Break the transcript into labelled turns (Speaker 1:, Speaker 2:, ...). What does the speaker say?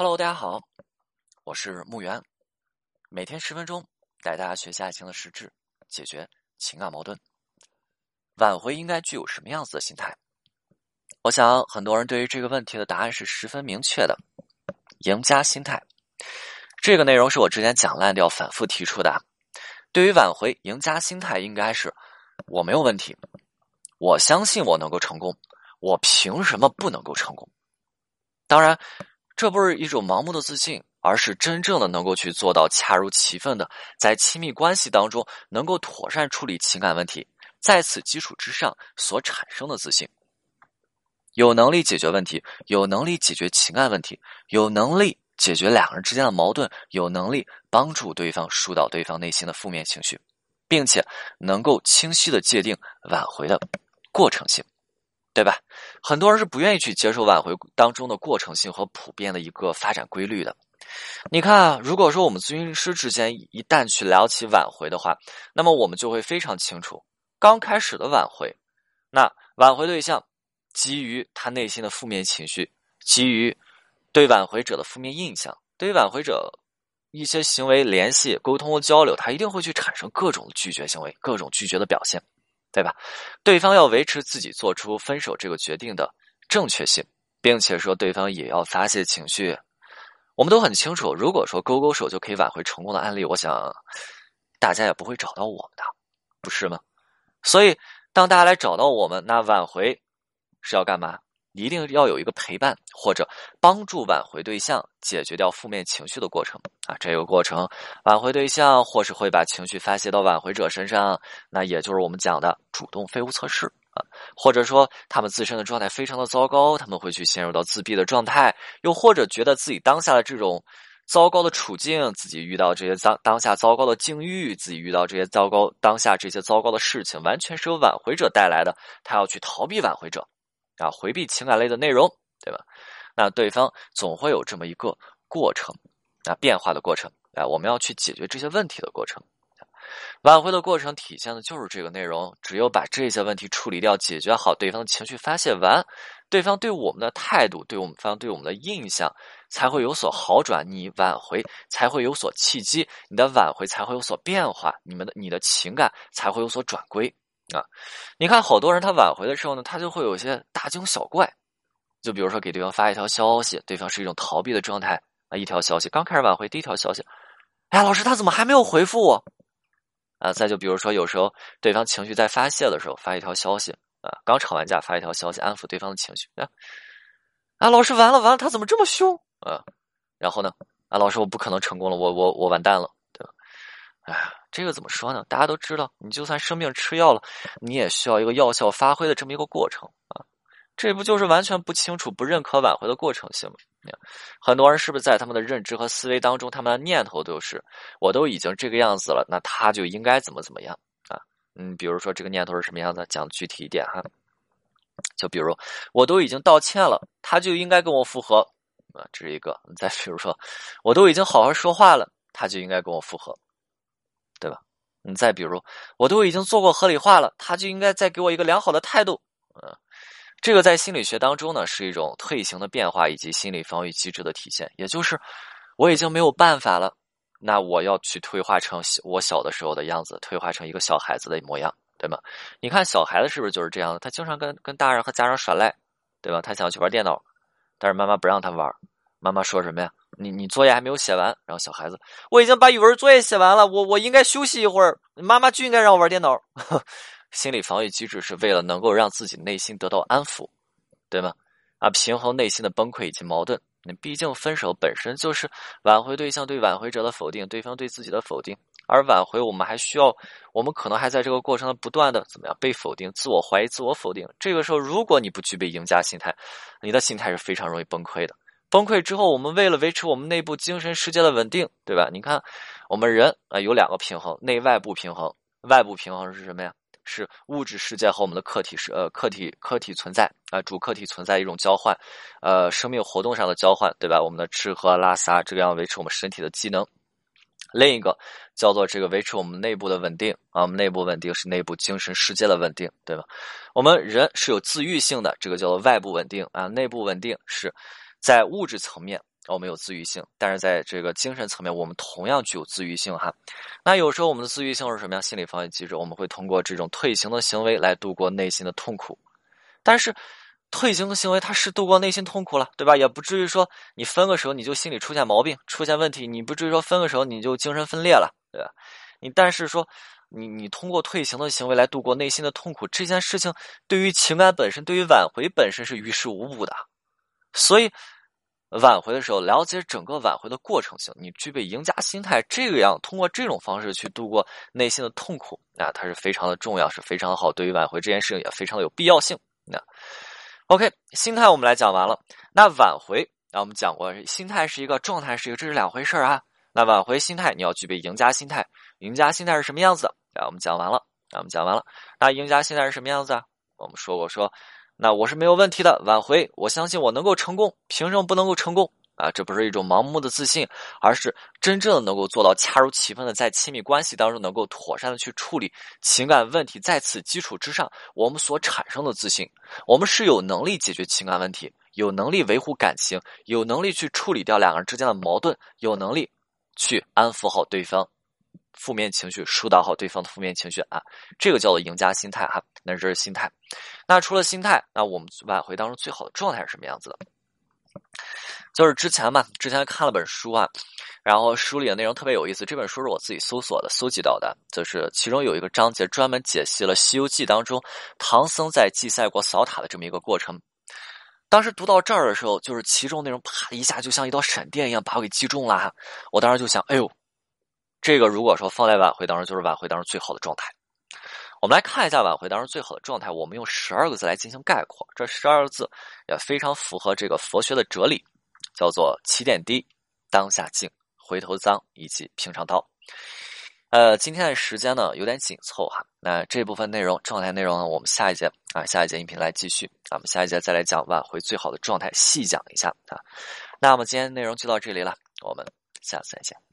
Speaker 1: Hello，大家好，我是木源，每天十分钟带大家学习爱情的实质，解决情感矛盾。挽回应该具有什么样子的心态？我想很多人对于这个问题的答案是十分明确的：赢家心态。这个内容是我之前讲烂掉反复提出的。对于挽回，赢家心态应该是我没有问题，我相信我能够成功，我凭什么不能够成功？当然。这不是一种盲目的自信，而是真正的能够去做到恰如其分的，在亲密关系当中能够妥善处理情感问题，在此基础之上所产生的自信。有能力解决问题，有能力解决情感问题，有能力解决两个人之间的矛盾，有能力帮助对方疏导对方内心的负面情绪，并且能够清晰的界定挽回的过程性。对吧？很多人是不愿意去接受挽回当中的过程性和普遍的一个发展规律的。你看，如果说我们咨询师之间一旦去聊起挽回的话，那么我们就会非常清楚，刚开始的挽回，那挽回对象基于他内心的负面情绪，基于对挽回者的负面印象，对于挽回者一些行为联系、沟通和交流，他一定会去产生各种拒绝行为，各种拒绝的表现。对吧？对方要维持自己做出分手这个决定的正确性，并且说对方也要发泄情绪。我们都很清楚，如果说勾勾手就可以挽回成功的案例，我想大家也不会找到我们的，不是吗？所以，当大家来找到我们，那挽回是要干嘛？一定要有一个陪伴或者帮助挽回对象解决掉负面情绪的过程啊！这个过程，挽回对象或是会把情绪发泄到挽回者身上，那也就是我们讲的主动废物测试啊，或者说他们自身的状态非常的糟糕，他们会去陷入到自闭的状态，又或者觉得自己当下的这种糟糕的处境，自己遇到这些当当下糟糕的境遇，自己遇到这些糟糕当下这些糟糕的事情，完全是由挽回者带来的，他要去逃避挽回者。啊，回避情感类的内容，对吧？那对方总会有这么一个过程，啊，变化的过程，啊，我们要去解决这些问题的过程。挽回的过程体现的就是这个内容。只有把这些问题处理掉，解决好对方的情绪发泄完，对方对我们的态度，对我们方对我们的印象才会有所好转，你挽回才会有所契机，你的挽回才会有所变化，你们的你的情感才会有所转归。啊，你看，好多人他挽回的时候呢，他就会有些大惊小怪，就比如说给对方发一条消息，对方是一种逃避的状态啊，一条消息刚开始挽回，第一条消息，哎呀，老师他怎么还没有回复我？啊，再就比如说有时候对方情绪在发泄的时候发一条消息啊，刚吵完架发一条消息安抚对方的情绪啊，啊，老师完了完了，他怎么这么凶啊？然后呢，啊，老师我不可能成功了，我我我完蛋了，对吧？哎。这个怎么说呢？大家都知道，你就算生病吃药了，你也需要一个药效发挥的这么一个过程啊。这不就是完全不清楚、不认可挽回的过程性吗？很多人是不是在他们的认知和思维当中，他们的念头都是：我都已经这个样子了，那他就应该怎么怎么样啊？嗯，比如说这个念头是什么样子？讲具体一点哈，就比如我都已经道歉了，他就应该跟我复合啊，这是一个。再比如说，我都已经好好说话了，他就应该跟我复合。对吧？你再比如，我都已经做过合理化了，他就应该再给我一个良好的态度。嗯，这个在心理学当中呢，是一种退行的变化以及心理防御机制的体现。也就是我已经没有办法了，那我要去退化成我小的时候的样子，退化成一个小孩子的模样，对吗？你看小孩子是不是就是这样的？他经常跟跟大人和家长耍赖，对吧？他想要去玩电脑，但是妈妈不让他玩。妈妈说什么呀？你你作业还没有写完，然后小孩子，我已经把语文作业写完了，我我应该休息一会儿，妈妈就应该让我玩电脑。心理防御机制是为了能够让自己内心得到安抚，对吗？啊，平衡内心的崩溃以及矛盾。那毕竟分手本身就是挽回对象对挽回者的否定，对方对自己的否定，而挽回我们还需要，我们可能还在这个过程的不断的怎么样被否定、自我怀疑、自我否定。这个时候，如果你不具备赢家心态，你的心态是非常容易崩溃的。崩溃之后，我们为了维持我们内部精神世界的稳定，对吧？你看，我们人啊有两个平衡，内外部平衡。外部平衡是什么呀？是物质世界和我们的客体是呃客体客体存在啊主客体存在一种交换，呃生命活动上的交换，对吧？我们的吃喝拉撒这个样维持我们身体的机能。另一个叫做这个维持我们内部的稳定啊，我们内部稳定是内部精神世界的稳定，对吧？我们人是有自愈性的，这个叫做外部稳定啊，内部稳定是。在物质层面我们有自愈性，但是在这个精神层面，我们同样具有自愈性哈。那有时候我们的自愈性是什么样？心理防御机制，我们会通过这种退行的行为来度过内心的痛苦。但是，退行的行为它是度过内心痛苦了，对吧？也不至于说你分个手你就心里出现毛病、出现问题，你不至于说分个手你就精神分裂了，对吧？你但是说。你你通过退行的行为来度过内心的痛苦，这件事情对于情感本身，对于挽回本身是于事无补的。所以挽回的时候，了解整个挽回的过程性，你具备赢家心态，这个样通过这种方式去度过内心的痛苦，那它是非常的重要，是非常好。对于挽回这件事情也非常的有必要性。那 OK，心态我们来讲完了。那挽回，那我们讲过，心态是一个状态，是一个，这是两回事啊。那挽回心态，你要具备赢家心态。赢家心态是什么样子？啊，我们讲完了。啊，我们讲完了。那赢家心态是什么样子啊？我们说过说，那我是没有问题的。挽回，我相信我能够成功。凭什么不能够成功？啊，这不是一种盲目的自信，而是真正的能够做到恰如其分的在亲密关系当中能够妥善的去处理情感问题。在此基础之上，我们所产生的自信，我们是有能力解决情感问题，有能力维护感情，有能力去处理掉两个人之间的矛盾，有能力去安抚好对方。负面情绪疏导好对方的负面情绪啊，这个叫做赢家心态哈。那这是心态。那除了心态，那我们挽回当中最好的状态是什么样子的？就是之前嘛，之前看了本书啊，然后书里的内容特别有意思。这本书是我自己搜索的、搜集到的，就是其中有一个章节专门解析了《西游记》当中唐僧在祭赛国扫塔的这么一个过程。当时读到这儿的时候，就是其中内容啪一下就像一道闪电一样把我给击中了哈。我当时就想，哎呦。这个如果说放在挽回当中，就是挽回当中最好的状态。我们来看一下挽回当中最好的状态，我们用十二个字来进行概括。这十二个字也非常符合这个佛学的哲理，叫做起点低、当下静、回头脏以及平常刀。呃，今天的时间呢有点紧凑哈，那这部分内容状态内容呢，我们下一节啊下一节音频来继续。咱们下一节再来讲挽回最好的状态，细讲一下啊。那么今天内容就到这里了，我们下次再见。